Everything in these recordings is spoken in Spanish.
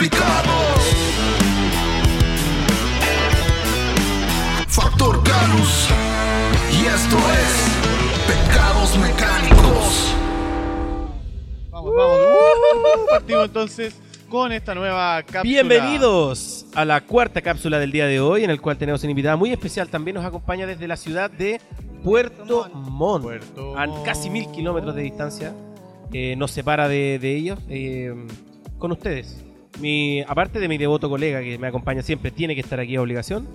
complicado. Factor Canus. Y esto es Pecados Mecánicos. Vamos, vamos. Uh, partimos entonces con esta nueva cápsula. Bienvenidos a la cuarta cápsula del día de hoy, en el cual tenemos una invitada muy especial. También nos acompaña desde la ciudad de Puerto Montt, Puerto a casi mil kilómetros de distancia. Eh, nos separa de, de ellos. eh, con ustedes, mi, aparte de mi devoto colega que me acompaña siempre, tiene que estar aquí a obligación.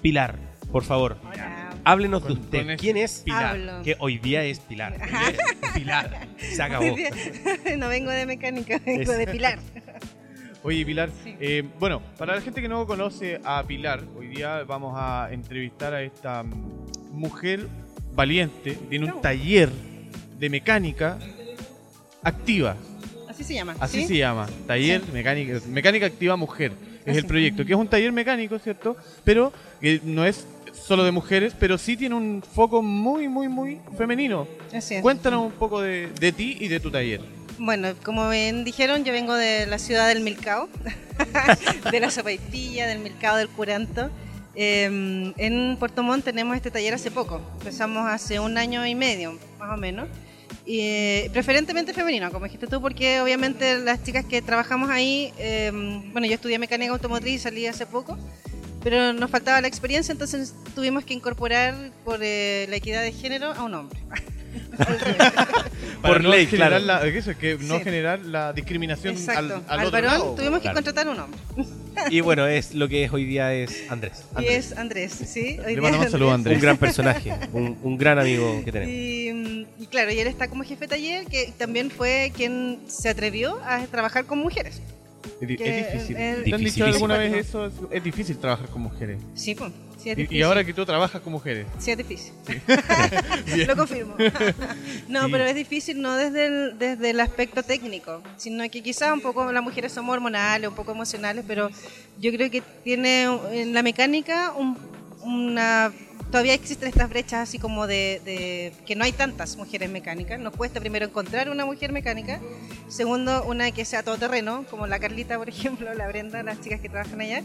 Pilar, por favor, Hola. háblenos de usted. ¿Quién es Pilar. Hablo. Que hoy día es Pilar. Hoy día es Pilar. Se acabó. no vengo de mecánica, vengo Es- de Pilar. Oye, Pilar, Sí. eh, bueno, para la gente que no conoce a Pilar, hoy día vamos a entrevistar a esta mm, mujer valiente, tiene un taller de mecánica activa, Así se llama. así ¿sí? se llama, taller mecánica, mecánica activa mujer, es el Así. proyecto, que es un taller mecánico, ¿cierto? Pero que no es solo de mujeres, pero sí tiene un foco muy, muy, muy femenino. Así es. Cuéntanos un poco de, de ti y de tu taller. Bueno, como bien dijeron, yo vengo de la ciudad del Milcao, de la Zapaitilla, del Milcao del Curanto. Eh, en Puerto Montt tenemos este taller hace poco, empezamos hace un año y medio, más o menos. Eh, preferentemente femenino, como dijiste tú, porque obviamente las chicas que trabajamos ahí, eh, bueno, yo estudié mecánica automotriz y salí hace poco, pero nos faltaba la experiencia, entonces tuvimos que incorporar por eh, la equidad de género a un hombre. Por no ley, claro. la- eso es que no Sí. generar la discriminación Exacto. al, al Al, otro varón lado. tuvimos que Claro. contratar un hombre. Y bueno, es lo que es hoy día es Andrés. Y Andrés. es Andrés, ¿sí? Hoy Le mandamos es saludos a Andrés. Un gran personaje, un, un gran amigo que tenemos. Y, y claro, y él está como jefe de taller, que también fue quien se atrevió a trabajar con mujeres. Es, es difícil. el- ¿Te han dicho alguna vez eso? Es, es difícil trabajar con mujeres. Sí, pues. Sí, es Y, difícil. y ahora que tú trabajas con mujeres. Sí, es difícil. Bien. Lo confirmo. no, Sí. pero es difícil no desde el, desde el aspecto técnico, sino que quizás un poco las mujeres somos hormonales, un poco emocionales, pero yo creo que tiene en la mecánica un- una... Todavía existen estas brechas así como de, de que no hay tantas mujeres mecánicas. Nos cuesta primero encontrar una mujer mecánica. Segundo, una que sea todoterreno, como la Carlita, por ejemplo, la Brenda, las chicas que trabajan allá.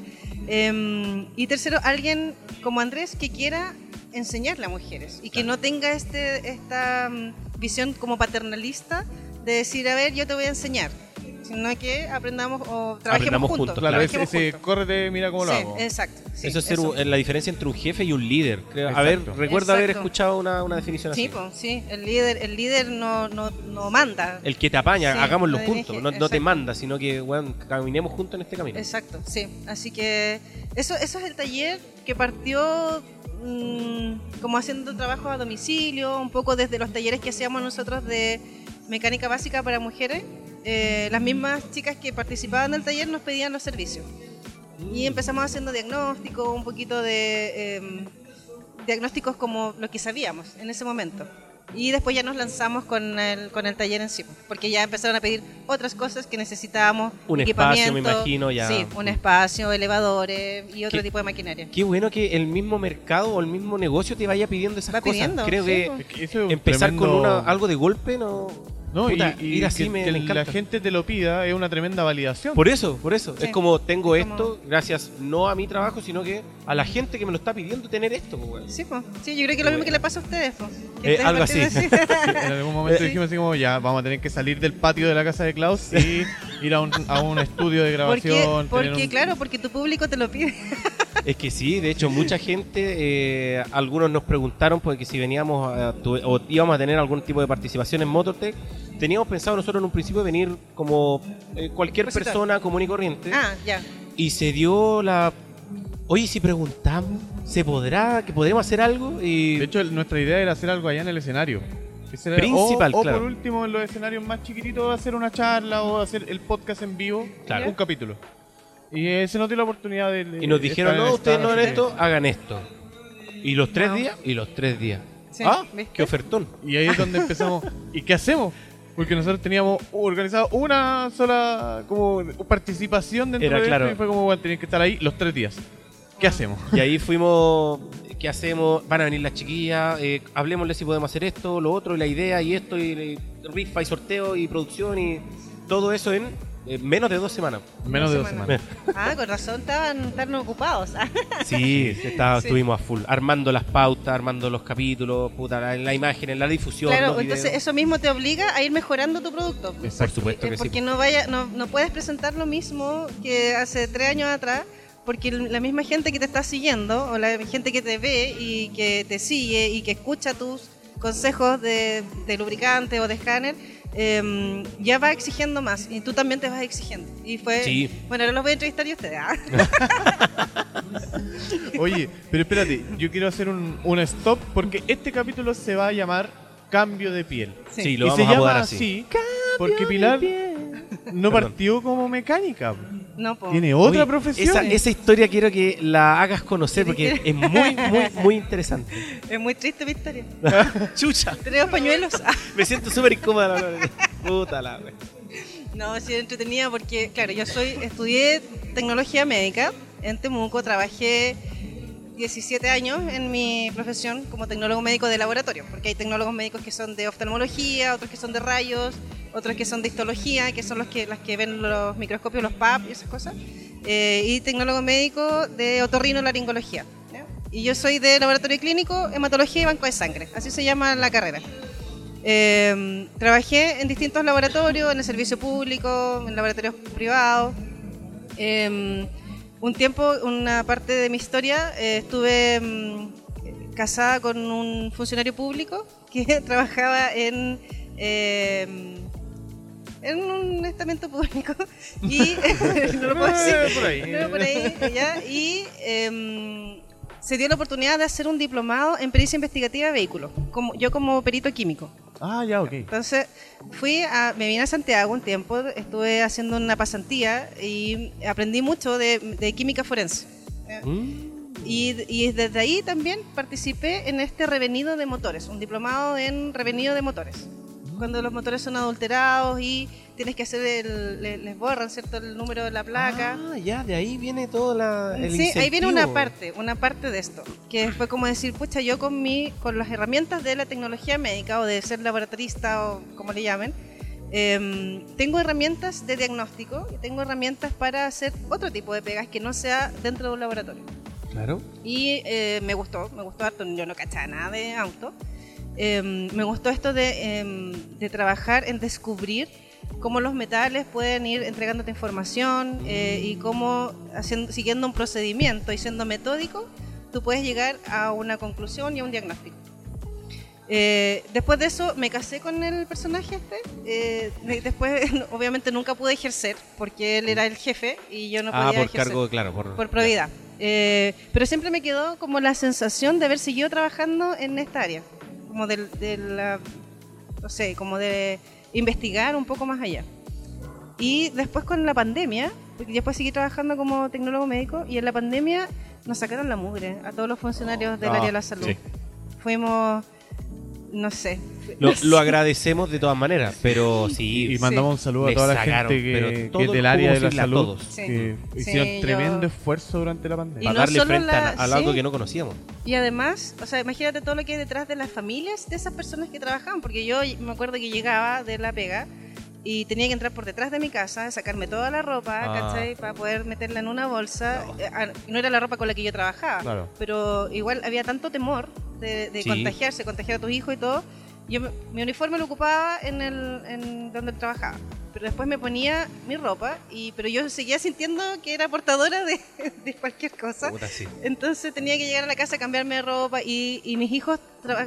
Em, y tercero, alguien como Andrés que quiera enseñarle a mujeres y que no tenga este, esta mm, visión como paternalista de decir, a ver, yo te voy a enseñar, sino que aprendamos o trabajemos Aprendamos juntos. juntos, Claro, trabajemos ese juntos. córrete, mira cómo lo Sí, hago. exacto. sí, eso es ser eso. un- la diferencia entre un jefe y un líder. Creo. A ver, recuerdo haber escuchado una, una definición Sí, así. po, sí, el líder, el líder no, no, no manda. El que te apaña, Sí, hagámoslo juntos. No, no te exacto. manda, sino que bueno, caminemos juntos en este camino. Exacto, sí. Así que eso, eso es el taller que partió mm, como haciendo trabajo a domicilio, un poco desde los talleres que hacíamos nosotros de mecánica básica para mujeres. Eh, las mismas chicas que participaban del taller nos pedían los servicios. Y empezamos haciendo diagnóstico, un poquito de em, diagnósticos como lo que sabíamos en ese momento. Y después ya nos lanzamos con el, con el taller en sí, porque ya empezaron a pedir otras cosas que necesitábamos. Un espacio, me equipamiento, imagino, ya. Sí, un espacio, elevadores y otro ¿Qué- tipo de maquinaria. Qué bueno que el mismo mercado o el mismo negocio te vaya pidiendo esas Va cosas. pidiendo, Creo sí, que. Es que eso es un empezar con tremendo- una, algo de golpe no. No, Puta, y, y ir así que, me- que me la gente te lo pida es una tremenda validación. Por eso, por eso. Sí. Es como tengo Es como- esto, gracias no a mi trabajo, sino que a la gente que me lo está pidiendo tener esto. pues. Sí, pues. sí, yo creo que lo mismo que le pasa a ustedes. Eh, ustedes algo así. así. en algún momento Eh, dijimos así como, ya, vamos a tener que salir del patio de la casa de Klaus y ir a un, a un estudio de porque, grabación. porque un- claro, porque tu público te lo pide. Es que sí, de hecho, mucha gente, eh, algunos nos preguntaron porque si veníamos a, tu- o íbamos a tener algún tipo de participación en Motortech. Teníamos pensado nosotros en un principio venir como eh, cualquier persona común y corriente. ah, ya. Y se dio la. Oye, si preguntamos, ¿se podrá? ¿Que podremos hacer algo? Y De hecho, el- nuestra idea era hacer algo allá en el escenario. Ese era- Principal, o, o claro. por último, en los escenarios más chiquititos, hacer una charla o hacer el podcast en vivo, Claro. un capítulo. Y eh, se nos dio la oportunidad de. de Y nos dijeron, no, ustedes no hagan esto, hagan esto. Y los tres días, y los tres días. Sí, ah, ¿viste? qué ofertón. Y ahí es donde empezamos. ¿Y qué hacemos? Porque nosotros teníamos organizado una sola como participación dentro Era de claro. esto y fue como, bueno, tenían que estar ahí los tres días. ¿Qué hacemos? Y ahí fuimos, ¿qué hacemos? Van a venir las chiquillas, eh, hablemosle si podemos hacer esto, lo otro, y la idea, y esto, y, y rifa, y sorteo, y producción, y todo eso en Eh, menos de dos semanas. Menos de dos semana. semanas. Ah, con razón estaban, estaban ocupados. Sí, Sí. estuvimos a full, armando las pautas, armando los capítulos, puta, la, la imagen, en la difusión. Claro, los entonces videos. eso mismo te obliga a ir mejorando tu producto. Por supuesto Eh, que sí. porque no vaya, no, no puedes presentar lo mismo que hace tres años atrás, porque la misma gente que te está siguiendo, o la gente que te ve y que te sigue y que escucha tus consejos de, de lubricante o de escáner, em, ya va exigiendo más y tú también te vas exigiendo. Y fue, Sí. bueno, ahora los voy a entrevistar y ustedes. ¿ah? Oye, pero espérate, yo quiero hacer un, un stop porque este capítulo se va a llamar Cambio de piel. Sí, lo y vamos se a llama así, así. porque Pilar no partió como mecánica. No, po. Tiene otra Oye, profesión. Esa, esa historia quiero que la hagas conocer porque es muy, muy, muy interesante. Es muy triste mi historia. Chucha, Tenemos pañuelos. Me siento súper incómoda. Puta la wea. No, sí, entretenida porque, claro, yo soy estudié tecnología médica en Temuco, trabajé 17 años en mi profesión como tecnólogo médico de laboratorio, porque hay tecnólogos médicos que son de oftalmología, otros que son de rayos, otros que son de histología, que son los que, las que ven los microscopios, los PAP y esas cosas, eh, y tecnólogo médico de otorrinolaringología. ¿ya? Y yo soy de laboratorio clínico, hematología y banco de sangre, así se llama la carrera. Eh, trabajé en distintos laboratorios, en el servicio público, en laboratorios privados. Eh, un tiempo, una parte de mi historia, eh, estuve mm, casada con un funcionario público que trabajaba en, eh, en un estamento público. Y no lo puedo decir, Eh, por ahí. no, por ahí, ya, y em, se dio la oportunidad de hacer un diplomado en pericia investigativa de vehículos, como, yo como perito químico. Ah, ya, ok. Entonces, fui a, me vine a Santiago un tiempo, estuve haciendo una pasantía y aprendí mucho de, de química forense. Mm. Y, y desde ahí también participé en este revenido de motores, un diplomado en revenido de motores. Cuando los motores son adulterados y tienes que hacer el, le- les borran, ¿cierto? El número de la placa. Ah, ya, de ahí viene todo la, el Sí, ahí viene una incentivo. parte, una parte de esto, que fue como decir, pucha, yo con mi, con las herramientas de la tecnología médica o de ser laboratorista o como le llamen, em, tengo herramientas de diagnóstico y tengo herramientas para hacer otro tipo de pegas que no sea dentro de un laboratorio. Claro. Y eh, me gustó, me gustó harto, yo no cachaba nada de auto. Em, me gustó esto de, em, de trabajar en descubrir cómo los metales pueden ir entregándote información eh, y cómo haciendo, siguiendo un procedimiento y siendo metódico, tú puedes llegar a una conclusión y a un diagnóstico. Eh, después de eso me casé con el personaje este. eh, de- después, obviamente, nunca pude ejercer porque él era el jefe y yo no podía ah, por ejercer cargo, claro. Por, por probidad. Pero siempre me quedó como la sensación de haber seguido trabajando en esta área, como de, de la, no sé, como de investigar un poco más allá. Y después con la pandemia, porque después seguí trabajando como tecnólogo médico y en la pandemia nos sacaron la mugre a todos los funcionarios del Ah, área de la salud. sí. Fuimos, no sé. Lo, lo agradecemos de todas maneras, pero sí. Y mandamos un saludo a toda la gente pero que, es del el área de la salud todos. Sí. que Sí, hicieron yo- tremendo esfuerzo durante la Y pandemia. no Para darle frente la- a, a algo sí. que no conocíamos. Y además, o sea, imagínate todo lo que hay detrás de las familias de esas personas que trabajaban, porque yo me acuerdo que llegaba de la pega y tenía que entrar por detrás de mi casa, sacarme toda la ropa, Ah. ¿cachai? Para poder meterla en una bolsa. Eh, ah, No era la ropa con la que yo trabajaba, Claro. pero igual había tanto temor de, de Sí. contagiarse, contagiar a tu hijo y todo. Yo mi uniforme lo ocupaba en el en donde trabajaba, pero después me ponía mi ropa y pero yo seguía sintiendo que era portadora de, de cualquier cosa. Puta, sí. Entonces tenía que llegar a la casa a cambiarme de ropa y, y mis hijos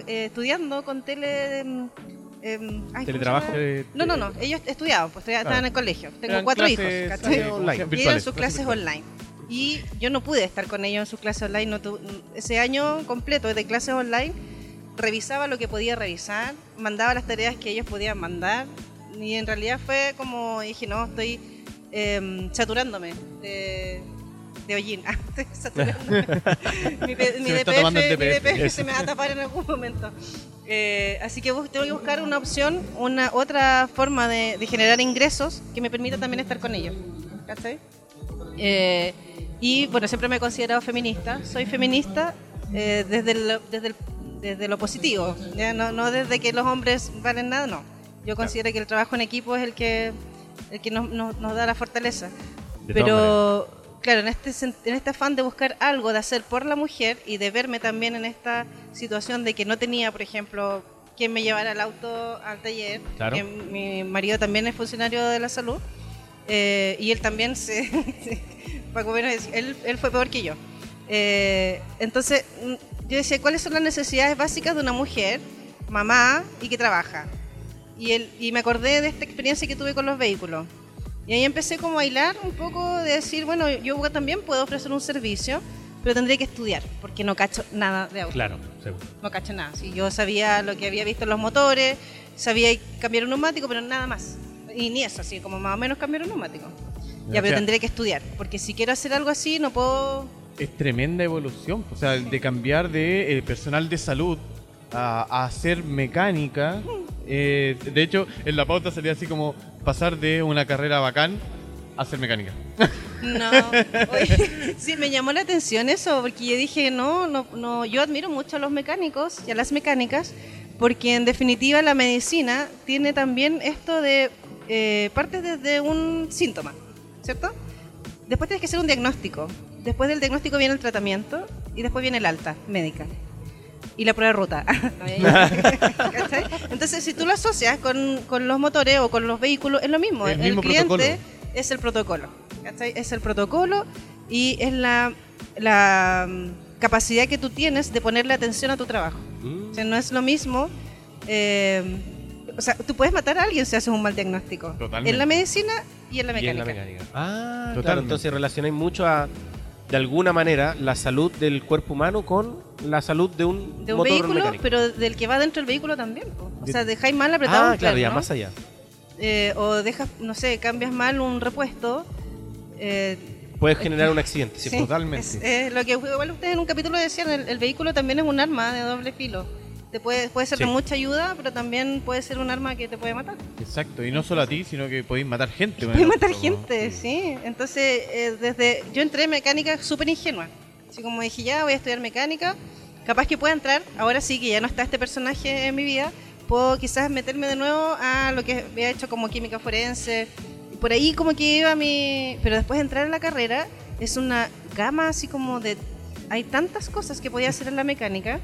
eh, estudiando con tele... em, em, ay, ¿cómo se ¿Teletrabajo? Eh, No, no, no, ellos estudiaban, pues estudiaban- Claro. estaban en el colegio. Tengo eran cuatro hijos, ¿cachai? eh, online. Y eran sus clases online. Y yo no pude estar con ellos en sus clases online. No tu- ese año completo de clases online revisaba lo que podía revisar, mandaba las tareas que ellos podían mandar. Y en realidad fue como dije, no, estoy em, saturándome de, de hollín. Ah, estoy saturándome. mi, mi DPF, el mi DPF. DPF se me va a tapar en algún momento. Eh, así que tengo que buscar una opción, una otra forma de, de generar ingresos que me permita también estar con ellos. ¿Cachai? Eh, y bueno, siempre me he considerado feminista. Soy feminista eh, desde, el- desde, el- desde lo positivo, ¿ya? No, no desde que los hombres valen nada, no. Yo considero que el trabajo en equipo es el que el que nos, nos- nos da la fortaleza. Pero, claro, en este, en este afán de buscar algo, de hacer por la mujer y de verme también en esta situación de que no tenía, por ejemplo, quien me llevara el auto al taller, Claro. que mi marido también es funcionario de la salud, eh, y él también se... Paco Bueno, él, él fue peor que yo. Eh, entonces, mm, yo decía, ¿cuáles son las necesidades básicas de una mujer, mamá y que trabaja? Y, él, y me acordé de esta experiencia que tuve con los vehículos. Y ahí empecé como a hilar un poco de decir, bueno, yo también puedo ofrecer un servicio, pero tendría que estudiar, porque no cacho nada de auto. Claro, seguro. No cacho nada. Si yo sabía lo que había visto en los motores, sabía cambiar un neumático, pero nada más. Y ni eso, así como más o menos cambiar un neumático. Ya, O pero sea- tendré que estudiar, porque si quiero hacer algo así, no puedo... Es tremenda evolución. O sea, de cambiar de eh, personal de salud a, a hacer mecánica. Eh, de hecho, en la pauta salía así como pasar de una carrera bacán a hacer mecánica. No, Oye, sí, me llamó la atención eso, porque yo dije, no, no, no, yo admiro mucho a los mecánicos y a las mecánicas, porque en definitiva la medicina tiene también esto de, eh, parte desde un síntoma, ¿cierto? Después tienes que hacer un diagnóstico, después del diagnóstico viene el tratamiento y después viene el alta médica. Y la prueba de ruta. Entonces, si tú lo asocias con, con los motores o con los vehículos, es lo mismo. El mismo cliente protocolo. es el protocolo. ¿cachai? Es el protocolo y es la, la mm, capacidad que tú tienes de ponerle atención a tu trabajo. Mm. O sea, no es lo mismo. eh, o sea, tú puedes matar a alguien si haces un mal diagnóstico. Totalmente. En la medicina y en la Y en mecánica. la mecánica. Ah, claro, Totalmente. entonces relacionáis mucho a, de alguna manera, la salud del cuerpo humano con la salud de un, De un motor vehículo, mecánico. pero del que va dentro del vehículo también. po. O sea, dejáis mal apretado ah, un claro, ya, más allá. eh, o dejas, no sé, cambias mal un repuesto. eh, Puedes generar un accidente, sí, sí, totalmente. Es, es lo que igual ustedes en un capítulo decían, el, el vehículo también es un arma de doble filo. Te puede, puede ser Sí. de mucha ayuda, pero también puede ser un arma que te puede matar. Exacto. Y no solo a ti, sino que podéis matar gente. el matar gente, sí. Entonces, eh, desde yo entré en mecánica súper ingenua. Así como dije, ya voy a estudiar mecánica. Capaz que pueda entrar, ahora sí que ya no está este personaje en mi vida, puedo quizás meterme de nuevo a lo que había hecho como química forense. Por ahí como que iba mi... Pero después de entrar en la carrera, es una gama así como de... Hay tantas cosas que podía hacer en la mecánica.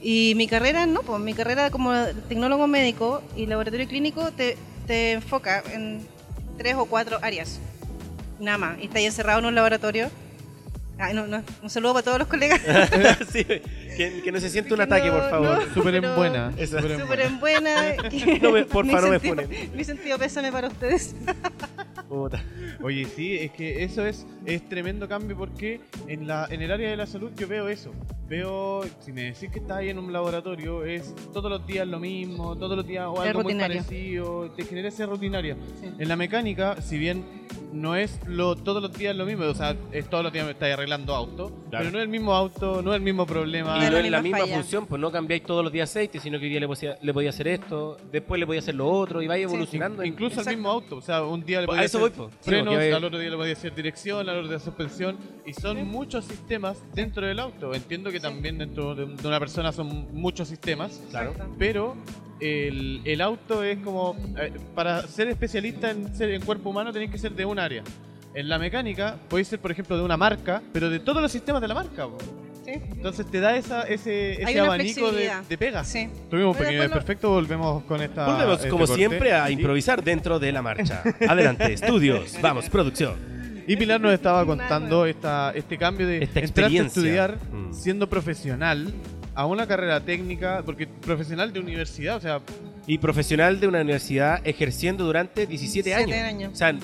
Y mi carrera no, pues mi carrera como tecnólogo médico y laboratorio clínico te, te enfoca en tres o cuatro áreas. Nada más. Y está ahí encerrado en un laboratorio. Ay, no, no, un saludo para todos los colegas. Sí, que, que no se siente un Que ataque, no- por favor. no. Súper en buena. Súper en buena. en buena. que- No me- me sentido- funen. Mi sentido pésame para ustedes. Puta. Oye, sí, es que eso es, es tremendo cambio porque en, la, en el área de la salud yo veo eso. Veo, si me decís que estás ahí en un laboratorio, es todos los días lo mismo, todos los días o algo muy parecido, te genera esa rutinaria. Sí. En la mecánica, si bien no es lo todos los días lo mismo, o sea, es todos los días me estáis arreglando auto, Claro. pero no es el mismo auto, no es el mismo problema. Y no la es la misma falla. función, pues no cambiáis todos los días aceite, sino que hoy día le podía, le podía hacer esto, después le podía hacer lo otro, y vais evolucionando. In- Incluso Exacto. el mismo auto, o sea, un día le Pues, podía hacer voy, po. Sí, frenos, porque- al otro día le podía hacer dirección, al otro día suspensión, y son muchos sistemas dentro del auto. Entiendo que Sí. también dentro de una persona son muchos sistemas, Claro. Pero el, el auto es como, eh, para ser especialista en, ser, en cuerpo humano tenés que ser de un área. En la mecánica podéis ser, por ejemplo, de una marca, pero de todos los sistemas de la marca. po. Sí. Entonces te da esa, ese, ese abanico de, de pegas. Sí. Tuvimos un pequeño desperfecto, volvemos con esta. Volvemos, este como corte. siempre, a improvisar dentro de la marcha. Adelante, estudios, vamos, producción. Y Pilar nos estaba contando esta, este cambio de Esta entraste a experiencia. estudiar Mm. siendo profesional a una carrera técnica, porque profesional de universidad, o sea, Y profesional de una universidad ejerciendo durante 17 años. 17 años. O sea,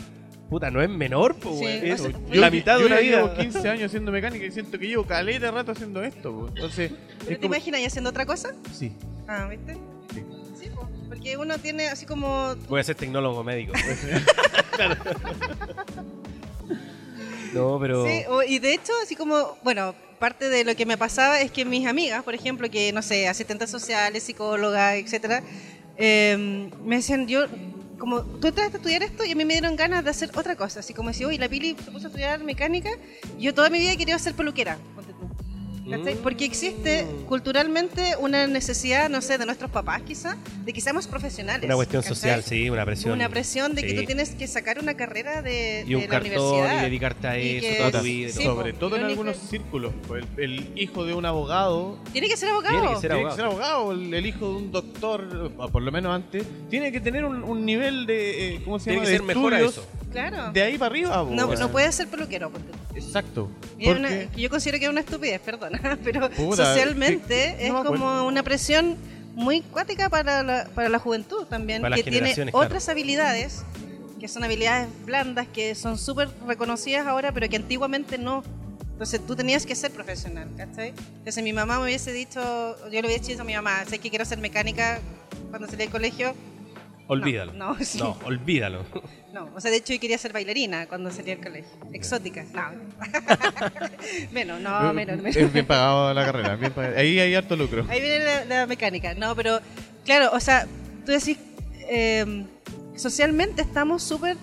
puta, no es menor, po, Sí, weón. o Es sea, la yo- mitad de yo una ya vida. llevo 15 años haciendo mecánica y siento que llevo caleta de rato haciendo esto. po. Entonces, ¿Pero es te como- imaginas ya haciendo otra cosa? Sí. Ah, ¿viste? Sí. Sí, po, porque uno tiene así como... Voy a ser tecnólogo médico. no, pero. Sí, o- y de hecho, así como, bueno, parte de lo que me pasaba es que mis amigas, por ejemplo, que, no sé, asistentes sociales, psicólogas, etcétera, eh, me decían, yo, como, tú entraste a estudiar esto y a mí me dieron ganas de hacer otra cosa, así como decía, oye, la Pili se puso a estudiar mecánica, yo toda mi vida he querido ser peluquera. ¿Cachai? Mm. Porque existe culturalmente una necesidad, no sé, de nuestros papás quizá, de que seamos profesionales. Una cuestión ¿cachai? social, sí, una presión. Una presión de que Sí. tú tienes que sacar una carrera de, Y un de la cartón universidad. y dedicarte a Y eso que- toda tu vida. sí. Sobre po, todo en algunos círculos. pues, El, el hijo de un abogado Tiene que ser abogado. Tiene que ser tiene abogado. que ser abogado. El, el hijo de un doctor, por lo menos antes, tiene que tener un, un nivel de. eh, ¿Cómo se Tiene llama? que de ser mejor a estudios eso. Claro. De ahí para arriba. No, weón. no puede ser peluquero. Exacto. Una- Porque- que yo considero que es una estupidez, perdona, pero Puta, socialmente sí, es no me como una presión muy cuática para la, para la juventud también, Para las que tiene claro. otras habilidades, que son habilidades blandas, que son súper reconocidas ahora, pero que antiguamente no. Entonces tú tenías que ser profesional, ¿cachai? Entonces mi mamá me hubiese dicho, yo le hubiese dicho a mi mamá, sé que quiero ser mecánica cuando salí del colegio. Olvídalo. No, no, sí. No, olvídalo. No, o sea, de hecho yo quería ser bailarina cuando salí del colegio. Exótica, no. menos, no, menos, menos. Es bien pagado la carrera. bien pagado. Ahí hay harto lucro. Ahí viene la, la mecánica. No, pero claro, o sea, tú decís, eh, socialmente estamos súper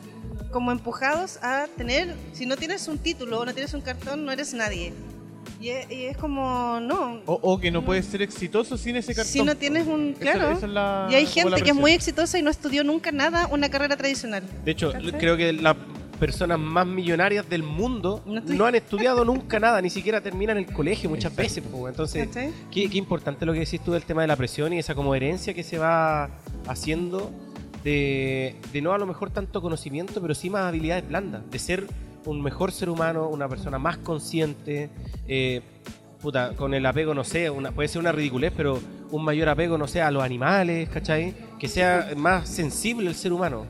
como empujados a tener, si no tienes un título o no tienes un cartón, no eres nadie. Y es, y es como, no. O, o que no puedes ser exitoso sin ese cartón. Si no tienes un, claro. esa es la- y hay gente que es muy exitosa y no estudió nunca nada una carrera tradicional. De hecho, ¿Cachai? creo que las personas más millonarias del mundo No han estudiado nunca nada, ni siquiera terminan el colegio muchas veces. Entonces, qué importante lo que decís tú del tema de la presión y esa como herencia que se va haciendo de, de no a lo mejor tanto conocimiento, pero sí más habilidades blandas, de ser un mejor ser humano, una persona más consciente, eh, puta, con el apego, no sé, una, puede ser una ridiculez, pero un mayor apego, no sé, a los animales, ¿cachai? Que sea más sensible el ser humano.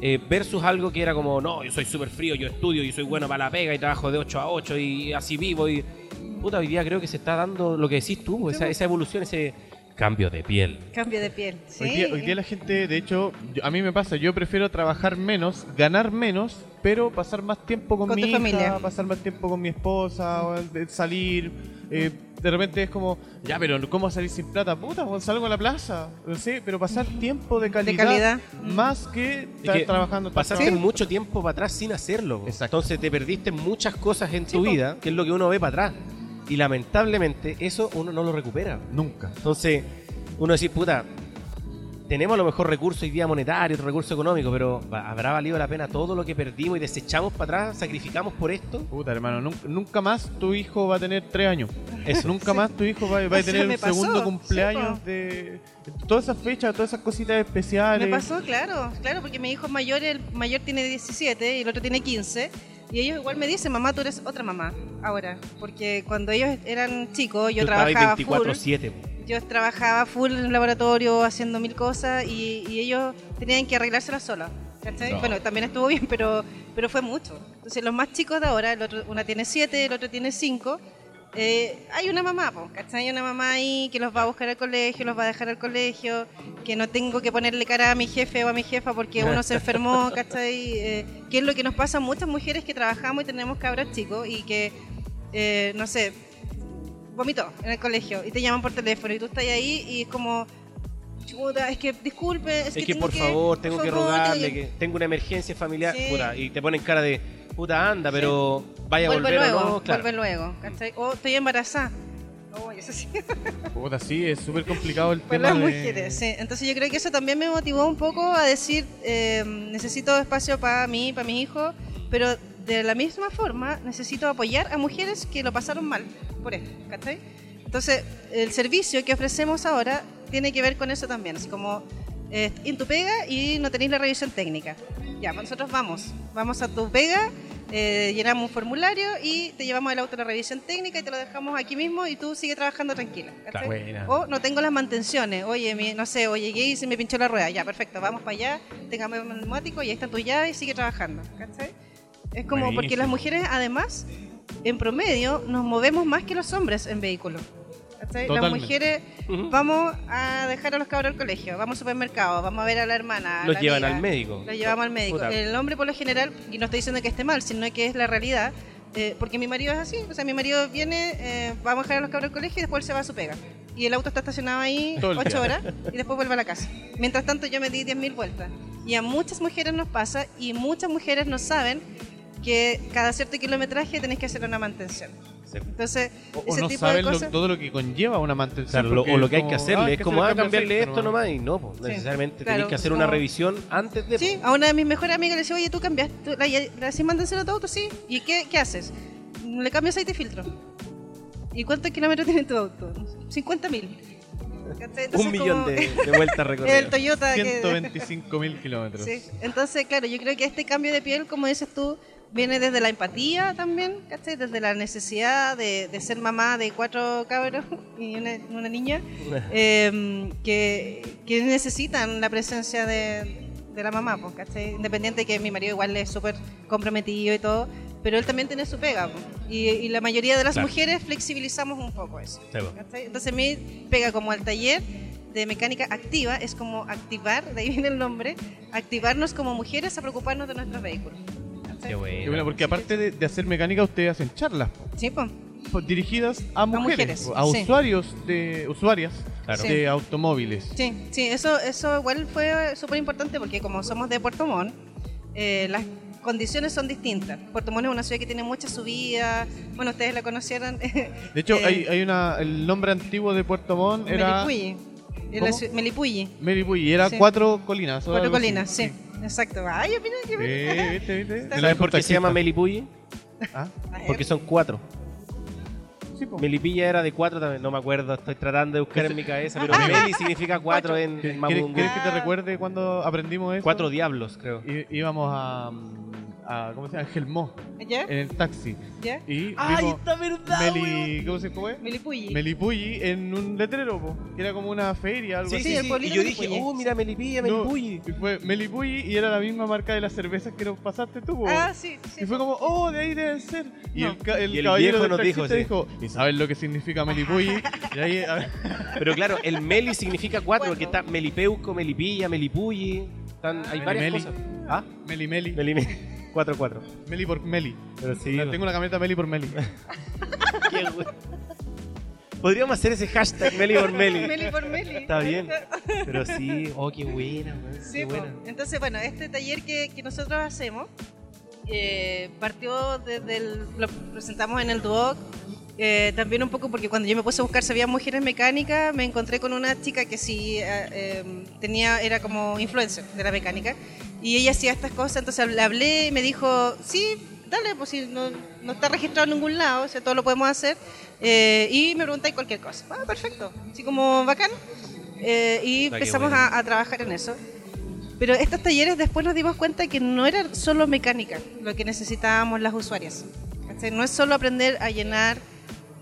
Eh, versus algo que era como, no, yo soy súper frío, yo estudio y soy bueno para la pega y trabajo de 8 a 8 y así vivo y... Puta, hoy día creo que se está dando lo que decís tú, esa, esa evolución, ese cambio de piel. Cambio de piel. Sí. Hoy día, hoy día la gente, de hecho, yo- a mí me pasa, yo prefiero trabajar menos, ganar menos, pero pasar más tiempo con, Con mi tu hija, familia. pasar más tiempo con mi esposa, salir. eh, de repente es como, ya, pero ¿cómo salir sin plata? Puta, pues, salgo a la plaza. No sé, pero pasar tiempo de calidad, calidad. más que Es estar que trabajando. Pasaste mucho tiempo para atrás sin hacerlo. Exacto. Entonces te perdiste muchas cosas en tu vida, que es lo que uno ve para atrás. Y lamentablemente eso uno no lo recupera. Nunca. Entonces, uno dice, puta, tenemos a lo mejor recursos hoy día monetarios, recursos económicos, pero ¿va- ¿habrá valido la pena todo lo que perdimos y desechamos para atrás, sacrificamos por esto? Puta, hermano, nunca, nunca más tu hijo va a tener tres años. Eso. Nunca más tu hijo va, va a tener un pasó, segundo cumpleaños de todas esas fechas, todas esas cositas especiales. Me pasó, claro, claro, porque mi hijo mayor, el mayor tiene 17 y el otro tiene 15. Y ellos igual me dicen, mamá, tú eres otra mamá ahora. Porque cuando ellos eran chicos, yo Tú trabajaba full. 24/7. po. Yo trabajaba full en el laboratorio haciendo mil cosas y, y ellos tenían que arreglárselas solas. ¿cachai? No. Bueno, también estuvo bien, pero, pero fue mucho. Entonces, los más chicos de ahora, el otro, una tiene siete, el otro tiene cinco. Eh, hay una mamá, po, ¿cachai? Hay una mamá ahí que los va a buscar al colegio, los va a dejar al colegio, que no tengo que ponerle cara a mi jefe o a mi jefa porque uno se enfermó, ¿cachai? Eh, que es lo que nos pasa a muchas mujeres que trabajamos y tenemos cabras chicos y que, eh, no sé, vomitó en el colegio y te llaman por teléfono y tú estás ahí y es como, chuta, es que disculpe, es, Es que, tengo por favor, tengo por que favor, rogarle, tengo que tengo una emergencia familiar, Sí. y te ponen cara de, puta, anda, pero vaya a Vuelve volver luego, o no, claro. vuelve luego, ¿cachai? O estoy embarazada. Oh, eso sí. Puta, sí, es súper complicado el Para tema las de- mujeres, sí. Entonces yo creo que eso también me motivó un poco a decir, eh, necesito espacio para mí, para mi hijo, pero de la misma forma necesito apoyar a mujeres que lo pasaron mal por esto, ¿cachai? Entonces el servicio que ofrecemos ahora tiene que ver con eso también, así como eh, en tu pega y no tenéis la revisión técnica. Ya, pues nosotros vamos, vamos a tu pega, eh, llenamos un formulario y te llevamos el auto a la revisión técnica y te lo dejamos aquí mismo y tú sigue trabajando tranquila. O no tengo las mantenciones. Oye, mi- no sé, o llegué y se me pinchó la rueda. Ya, perfecto, vamos para allá, tengamos el neumático y ahí está tu llave y sigue trabajando. ¿cachai? Es como porque Buenísimo. las mujeres, además, en promedio, nos movemos más que los hombres en vehículos. ¿Cachai? Las mujeres vamos a dejar a los cabros al colegio, vamos al supermercado, vamos a ver a la hermana. a Los la llevan amiga. al médico. Lo llevamos al médico. Puta. El hombre, por lo general, y no estoy diciendo que esté mal, sino que es la realidad, eh, porque mi marido es así. O sea, mi marido viene, eh, vamos a dejar a los cabros al colegio y después él se va a su pega. Y el auto está estacionado ahí ocho horas y después vuelve a la casa. Mientras tanto, yo me di 10.000 vueltas. Y a muchas mujeres nos pasa y muchas mujeres no saben que cada cierto kilometraje tenés que hacer una mantención. Entonces, O, o ese no tipo de lo- cosas. todo lo que conlleva una mantención. Claro, lo- porque o lo que hay que hacerle ah, es que como ah, el cambiarle esto nomás y no, pues, Sí. necesariamente Claro, tenés que hacer una revisión antes de. Sí, a una de mis mejores amigas le decía, oye, tú cambiaste, la, la mantención a tu auto, sí. ¿Y qué, qué haces? Le cambio aceite y filtro. ¿Y cuántos kilómetros tiene tu auto? 50 mil. Un millón de, de vueltas El recorridas. Toyota que... 125 mil kilómetros. Sí. Entonces, claro, yo creo que este cambio de piel, como dices tú, viene desde la empatía también, ¿cachai? Desde la necesidad de, de ser mamá de cuatro cabros y una, una niña, eh, que, que necesitan la presencia de, de la mamá, pues, ¿cachai? Independiente de que mi marido igual es súper comprometido y todo, pero él también tiene su pega, pues. y, y la mayoría de las Claro. mujeres flexibilizamos un poco eso. Pues. ¿cachai? Entonces mi pega como al taller de mecánica activa es como activar, de ahí viene el nombre, activarnos como mujeres a preocuparnos de nuestros vehículos. ¿Cachai? Qué bueno. Y bueno, porque aparte de, de hacer mecánica, ustedes hacen charlas Sí, pues. dirigidas a mujeres, mujeres, a sí. usuarios de usuarias Claro. de automóviles. Sí, sí, eso, eso igual fue súper importante porque como somos de Puerto Montt, eh, las condiciones son distintas. Puerto Montt es una ciudad que tiene mucha subida, bueno, ustedes la conocieron. De hecho, Eh, hay, hay una, el nombre antiguo de Puerto Montt era Melipulli. Melipulli. Melipulli, era Sí. cuatro colinas. Cuatro colinas, sí. Exacto. Ay, mira que Sí, viste, viste. ¿Sabes por qué se llama. Melipulli? Ah, Porque son cuatro. sí, po. Melipilla era de cuatro también, no me acuerdo, estoy tratando de buscar en mi cabeza, pero Meli significa cuatro en, en ¿Quieres, quieres que te recuerde cuando aprendimos eso? Cuatro diablos, creo. I- íbamos a, a ¿cómo se llama? Gelmó ¿Ya? en el taxi. ¿Ya? Y ¡Ay, vimos está verdad! Meli, ¿Cómo se cómo? Melipulli. Melipulli en un letrero, po, que era como una feria, algo Sí, así. sí, el Y yo dije, Melipulli. oh, mira, Melipilla, No, Melipulli. y fue Melipulli y era la misma marca de las cervezas que nos pasaste tú, po. Ah, sí, sí. Y fue como, oh, de ahí deben ser. Y No. el, ca- el Y el caballero viejo nos dijo, sí. dijo, ¿y sabes lo que significa Melipulli? y ahí, Pero claro, el Meli significa cuatro, porque está Melipeuco, Melipilla, Melipulli. Están, hay ah. varias cosas. ¿Ah? Meli Meli. Melimeli. 4-4. Meli por Meli. Pero sí. Tengo una camioneta Meli por Meli. Qué. Podríamos hacer ese hashtag Meli por Meli. Meli por Meli. Está bien. Pero sí, oh, qué buena. Sí, qué buena. Entonces, bueno, este taller que, que nosotros hacemos eh, partió desde el. Lo presentamos en el Duoc. Eh, también un poco porque cuando yo me puse a buscar si había mujeres mecánicas, me encontré con una chica que sí eh, eh tenía, era como influencer de la mecánica y ella hacía estas cosas, entonces le hablé y me dijo, sí, dale, pues si no, no está registrado en ningún lado, o sea, todo lo podemos hacer, eh, y me preguntáis cualquier cosa. Ah, perfecto, así como bacán. Eh, y Está, qué empezamos bueno. a, a trabajar en eso. Pero estos talleres después nos dimos cuenta que no era solo mecánica lo que necesitábamos las usuarias. No es solo aprender a llenar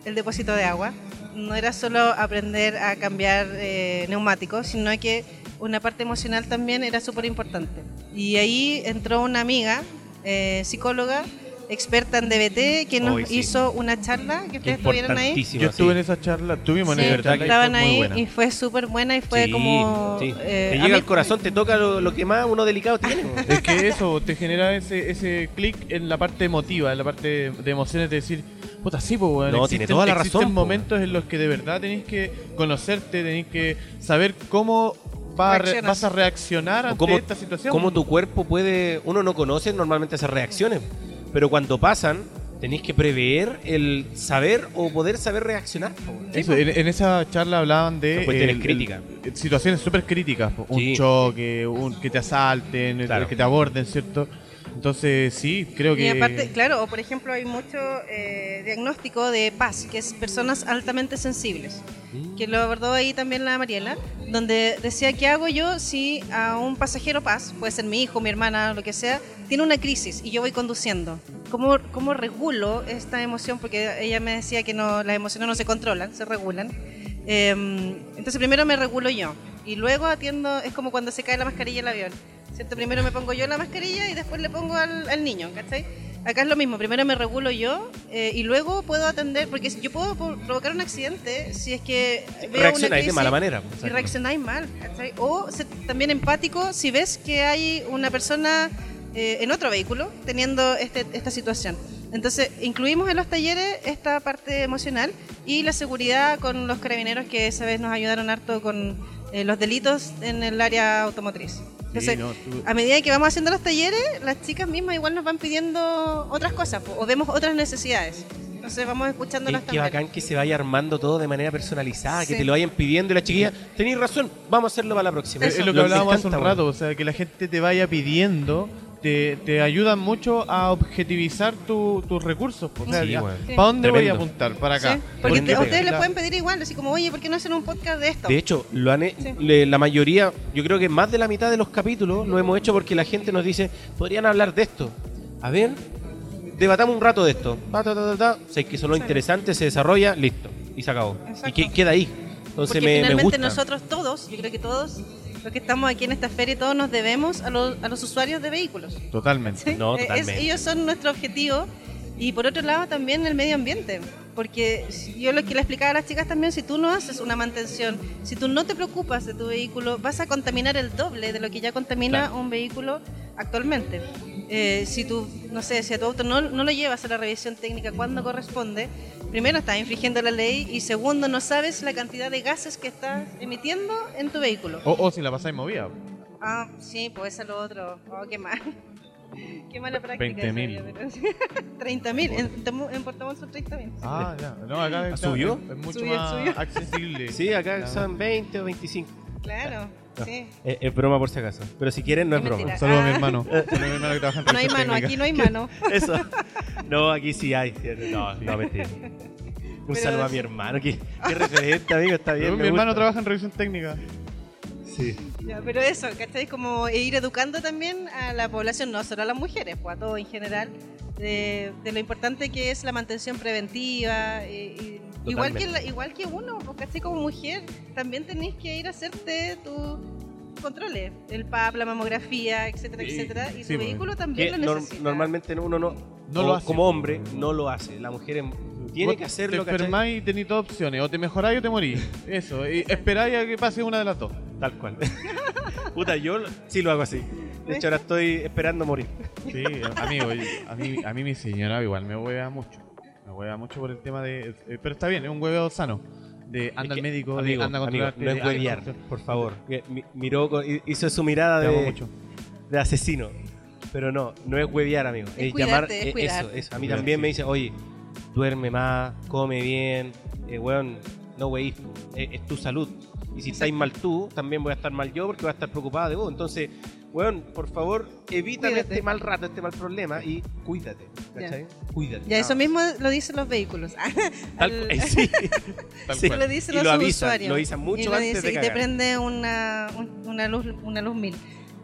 el depósito de agua, no era solo aprender a cambiar eh, neumáticos, sino que una parte emocional también era súper importante. Y ahí entró una amiga, eh, psicóloga, experta en DBT, que nos Hoy sí. hizo una charla, que ustedes estuvieron ahí. importantísimo. Yo estuve sí. en esa charla, estuvimos Sí, en esa verdad charla estaban ahí buena. y fue súper buena y fue Sí, como... sí. eh, Te llega al corazón, te toca lo, lo que más uno delicado tiene. Es que eso te genera ese, ese clic en la parte emotiva, en la parte de, emociones de decir, puta, sí, pues, weón. No, existen- tiene toda la existen razón, po, momentos en los que de verdad tenéis que conocerte, tenéis que saber cómo va a re- Reaccionas. vas a reaccionar ante cómo, esta situación. cómo tu cuerpo puede. Uno no conoce normalmente esas reacciones, pero cuando pasan, tenéis que prever el saber o poder saber reaccionar. Eso, en, en esa charla hablaban de Son cuestiones el- el- críticas. situaciones súper críticas, un Sí. choque, un, que te asalten, Claro. que te aborden, ¿cierto? Entonces, sí, creo que... Y aparte, claro, o por ejemplo hay mucho eh, diagnóstico de paz, que es personas altamente sensibles, que lo abordó ahí también la Mariela, donde decía, ¿qué hago yo si a un pasajero paz, puede ser mi hijo, mi hermana, lo que sea, tiene una crisis y yo voy conduciendo? ¿Cómo, cómo regulo esta emoción? Porque ella me decía que no, las emociones no se controlan, se regulan. Eh, entonces primero me regulo yo y luego atiendo, es como cuando se cae la mascarilla del avión. ¿Cierto? Primero me pongo yo la mascarilla y después le pongo al, al niño, ¿cachai? Acá es lo mismo, primero me regulo yo eh, y luego puedo atender, porque yo puedo provocar un accidente si es que veo una Reaccionáis de crisis mala manera. y reaccionáis mal, ¿cachai? O ser también empático si ves que hay una persona eh, en otro vehículo teniendo este, esta situación. Entonces, incluimos en los talleres esta parte emocional y la seguridad con los carabineros que esa vez nos ayudaron harto con eh, los delitos en el área automotriz. Entonces, no, tú- a medida que vamos haciendo los talleres, las chicas mismas igual nos van pidiendo otras cosas o vemos otras necesidades. Entonces vamos escuchándolas Qué, qué también. bacán que se vaya armando todo de manera personalizada, que Sí. te lo vayan pidiendo y la chiquilla, tenéis razón, vamos a hacerlo para la próxima. Es, es lo que hablábamos hace un rato, o sea, que la gente te vaya pidiendo, te, te ayudan mucho a objetivizar tu- tus recursos. pues, O sea, Sí. Sí. ¿para dónde voy a Tremendo. apuntar? Para acá. Sí, porque te- a ustedes les La- pueden pedir igual, así como, oye, ¿por qué no hacen un podcast de esto? De hecho, lo han Sí. le- la mayoría, yo creo que más de la mitad de los capítulos lo hemos hecho porque la gente nos dice, podrían hablar de esto. A ver, debatamos un rato de esto. Ta, ta, ta, ta, ta. Sé que son lo Sí. interesante, se desarrolla, listo. Y se acabó. Exacto. Y que- queda ahí. Entonces Porque me, me finalmente gusta. nosotros todos, yo creo que todos los que estamos aquí en esta feria, todos nos debemos a los, a los usuarios de vehículos. Totalmente. ¿sí? No, Eh, es- totalmente. ellos son nuestro objetivo y por otro lado también el medio ambiente. Porque yo lo que le explicaba a las chicas también, si tú no haces una mantención, si tú no te preocupas de tu vehículo, vas a contaminar el doble de lo que ya contamina Claro. un vehículo actualmente. Eh, si tú, no sé, si a tu auto no, no lo llevas a la revisión técnica cuando corresponde, primero estás infringiendo la ley y segundo no sabes la cantidad de gases que estás emitiendo en tu vehículo. O, o si la pasáis movida. Ah, sí, pues eso es lo otro. Oh, qué mal. Qué mala práctica. 20.000. esa, pero- 30.000. En, en Puerto Montt son 30.000. Ah, ya. No, acá ¿Subió? Es, es mucho Subió, más subió. accesible. Sí, acá son 20 o 25. Claro, No. sí. Es, es broma por si acaso. Pero si quieren, no es broma. mentira. Saludos a mi Ah. hermano. Saludos a mi hermano que trabaja en No hay mano, técnica. aquí no hay mano. Eso. No, aquí sí hay. No, no, mentira. Un Pero- saludo a mi hermano. Qué, qué referente, amigo. Está bien. Pero mi hermano trabaja en revisión técnica. Sí. Ya, pero eso, ¿cachai? Como ir educando también a la población, no solo a las mujeres, pues a todos en general, de, de lo importante que es la mantención preventiva. y- y igual, que la- igual que uno, pues, ¿cachai? Como mujer, también tenéis que ir a hacerte tus controles, el PAP, la mamografía, etcétera, Sí, etcétera. Y sí, tu pues. vehículo también lo necesita. normalmente uno no, No o lo hace. como hombre no lo hace. La mujer tiene que hacerlo, Te ¿cachai? enfermáis y tenéis dos opciones. O te mejoráis o te morís. Eso. Y esperáis a que pase una de las dos. Tal cual. Puta, yo sí lo hago así. De hecho, ahora estoy esperando morir. Sí, amigo. A mí, a mí mi señora igual me hueva mucho. Me hueva mucho por el tema de... eh, Pero está bien, es un hueveo sano. De anda Es al médico, de amigo, anda a amigo, controlarte. no es de- control- por favor. Que mi- Miró, con- hizo su mirada Te amo de, mucho. de asesino. Pero no, no es huevear, amigo. Es Es, cuidarte, llamar. es eh, cuidar. eso, eso. A mí Cuidar, también sí. me dice, oye, duerme más, come bien. Eh, weón, no weís, eh, es tu salud. Y si estáis mal tú, también voy a estar mal yo porque voy a estar preocupada de vos. Entonces, weón, por favor, evítame Cuídate. este mal rato, este mal problema y cuídate. ¿Cachai? Cuídate. Ya, eso No, mismo lo dicen los vehículos. Tal, Al- eh, sí. Tal Sí. cual. lo dicen Y a lo avisan, usuarios. lo avisan mucho y lo antes de Y te cagar. prende una, un- una, luz, una luz mil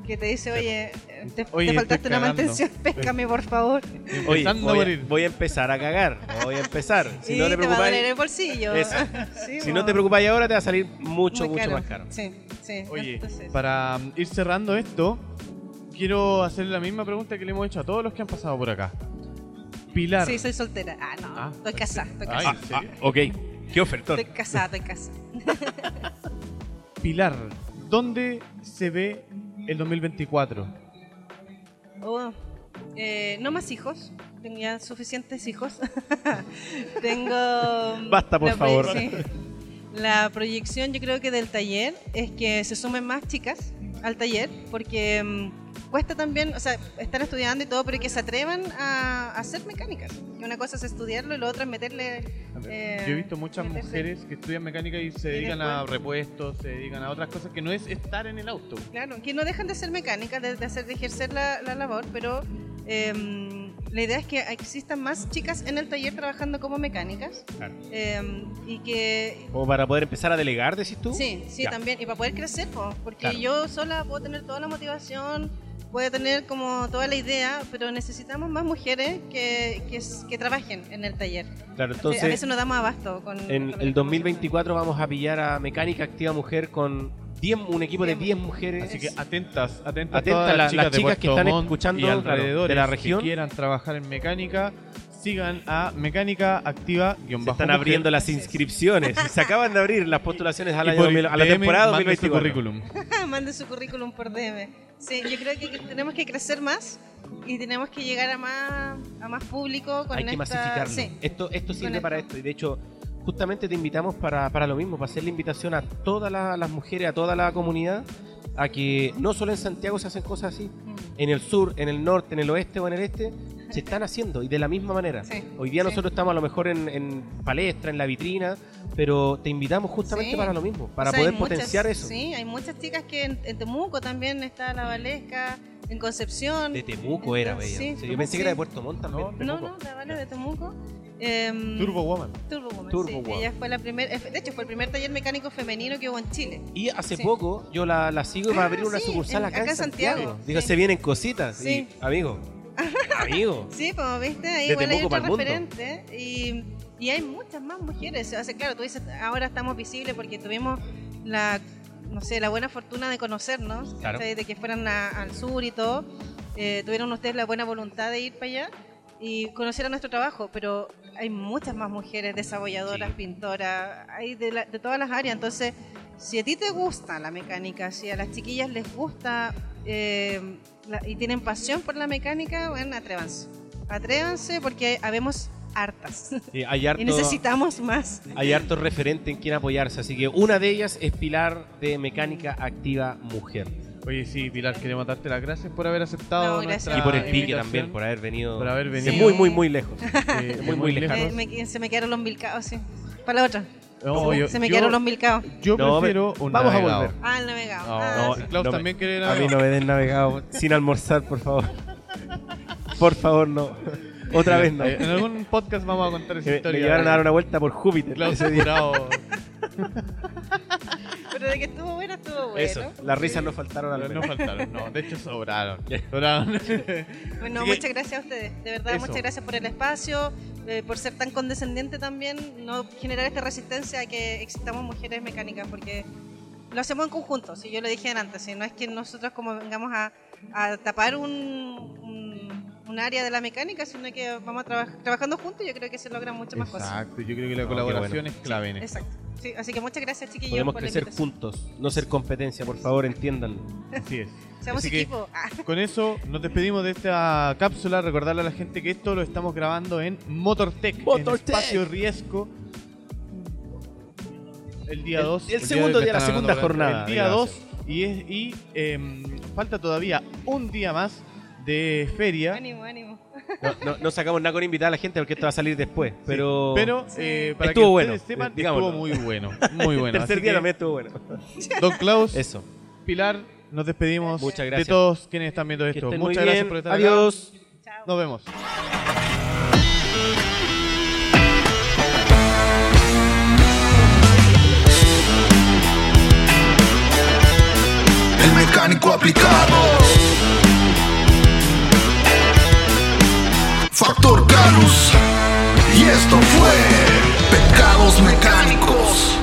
que te dice, oye, te, te faltaste una mantención, péscame por favor. Oye, voy a, morir. voy a empezar a cagar. Voy a empezar. Si y no te te va a doler el bolsillo. Sí, si no te preocupáis ahora, te va a salir mucho, Muy mucho más caro. Sí, sí. Oye, entonces- para um, ir cerrando esto, quiero hacer la misma pregunta que le hemos hecho a todos los que han pasado por acá. Pilar. Sí, soy soltera. Ah, no, Ah, estoy casada, estoy Ay, casada. ¿en serio? ok, qué ofertón. Estoy casada, estoy casada. Pilar, ¿dónde se ve el 2024? Oh, eh, no más hijos. Tengo ya suficientes hijos. Tengo. Basta, por favor. sí. La proyección, yo creo que del taller es que se sumen más chicas al taller, porque mm, cuesta también, o sea, están estudiando y todo, pero que se atrevan a, a ser mecánicas. Que una cosa es estudiarlo y lo otro es meterle. eh, Yo he visto muchas meterse- mujeres que estudian mecánica y se dedican a repuestos, se dedican a otras cosas que no es estar en el auto. Claro, que no dejan de ser mecánicas, de, de hacer, de ejercer la, la labor, pero em, la idea es que existan más chicas en el taller trabajando como mecánicas Claro. em, y que Como para poder empezar a delegar, decís tú. sí, sí Ya. también y para poder crecer, po, porque Claro. yo sola puedo tener toda la motivación, puedo tener como toda la idea, pero necesitamos más mujeres que, que, que trabajen en el taller. Claro, a entonces veces no damos abasto con en con el el 2024 vamos a pillar a Mecánica Activa Mujer con 10, un equipo de 10 mujeres. Así que atentas, atentas, Atentas todas las- las chicas, las de chicas que Puerto están Montt escuchando, y claro, alrededores de la región. que quieran trabajar en mecánica, sigan a Mecánica Activa Se están mujer. abriendo las inscripciones. Se acaban de abrir las postulaciones al año por 2000 a la DM, temporada mande su 2024. currículum. Mande su currículum por DM. Sí, yo creo que tenemos que crecer más y tenemos que llegar a más, a más público con Hay que esta... masificarlo. Sí, Esto, esto sirve esto. para esto. Y de hecho, justamente te invitamos para, para lo mismo, para hacer la invitación a todas la- las mujeres, a toda la comunidad, a que no solo en Santiago se hacen cosas así, Mm. en el sur, en el norte, en el oeste o en el este, se están haciendo y de la misma manera. Sí, Hoy día sí. nosotros estamos a lo mejor en, en palestra, en la vitrina, pero te invitamos justamente Sí. para lo mismo, para O sea, hay poder muchas- potenciar eso. Sí, hay muchas chicas que en, en Temuco también está la Valesca, en Concepción. De Temuco era, bella. sí, O sea, yo pensé que era de. Puerto Montt también. No, No, no, la Vale de Temuco. Em, Turbo Woman. Turbo Woman, Turbo sí. Woman. Ella fue la primer, eh, de hecho fue el primer taller mecánico femenino que hubo en Chile. Y hace Sí. poco yo la, la sigo y va a Ah, abrir una sí, sucursal en- acá, acá en Santiago. Santiago, Digo, se vienen cositas. Sí. Y, amigo, amigo. Sí, como viste, ahí igual hay Temuco otro pa'l mundo. referente. Y, y hay muchas más mujeres. O sea, claro, tú dices, ahora estamos visibles porque tuvimos la, no sé, la buena fortuna de conocernos, Claro. de que fueran a- al sur y todo. Eh, tuvieron ustedes la buena voluntad de ir para allá y conocer a nuestro trabajo, pero hay muchas más mujeres desarrolladoras, Sí. pintoras, hay de, la- de todas las áreas. Entonces, si a ti te gusta la mecánica, si a las chiquillas les gusta eh, la- y tienen pasión por la mecánica, bueno, atrévanse. Atrévanse porque habemos hartas Y hay harto, y necesitamos más. hay harto referente en quien apoyarse. Así que una de ellas es Pilar de Mecánica Activa Mujer. Oye, sí, Pilar, queremos darte las gracias por haber aceptado No, nuestra y por el pique también, por haber venido, Por haber muy, muy, muy lejos. Eh, muy, muy lejano. Eh, me- se me quedaron los milcaos, sí. Para la otra. No, se, me- yo- se me yo- quedaron los milcaos. Yo No, prefiero un vamos a navegado. volver. Ah, el navegado. No, Ah, no, sí. Klaus no me- también quiere A mí no me den navegado sin almorzar, por favor. Por favor, no. Otra vez no. Eh, En algún podcast vamos a contar esa Que me, me historia. llevaron a dar de una vuelta por Júpiter. Klaus ese día. De que estuvo bueno, estuvo bueno. Eso, las risas nos faltaron al No menos. faltaron, no, de hecho sobraron. Sobraron. Bueno, Así que- muchas gracias a ustedes. De verdad, Eso. muchas gracias por el espacio, eh, por ser tan condescendiente también, no generar esta resistencia a que existamos mujeres mecánicas, porque lo hacemos en conjunto. Si yo lo dije antes, si no es que nosotros como vengamos a, a tapar un, un, un área de la mecánica, sino que vamos a trabajar trabajando juntos, yo creo que se logran muchas más cosas. Exacto, yo creo que la No, qué colaboración bueno. es clave en esto. Exacto. Sí, así que muchas gracias, chiquillos. Podemos por la crecer invitación. juntos, no ser competencia, por favor, entiéndanlo. Así es. Seamos Así que- equipo. Ah. Con eso nos despedimos de esta cápsula. Recordarle a la gente que esto lo estamos grabando en Motortech, Motortech. en Espacio Riesgo. El día El- 2. el segundo día, la segunda jornada, El día de 2. Y, es, y em, falta todavía un día más de feria. Ánimo, ánimo. No, no, no sacamos nada con invitar a la gente porque esto va a salir después. Pero, Pero Sí. eh, para Estuvo que bueno, ustedes sepan, digámoslo. estuvo muy bueno. Muy el bueno. tercer Así día que, también estuvo bueno. Don Klaus, Eso. Pilar, nos despedimos Muchas de gracias. todos quienes están viendo esto. Muchas gracias bien. por estar acá. Adiós. Chao. Nos vemos. El mecánico aplicado. Factor Canus. Y esto fue Pecados Mecánicos.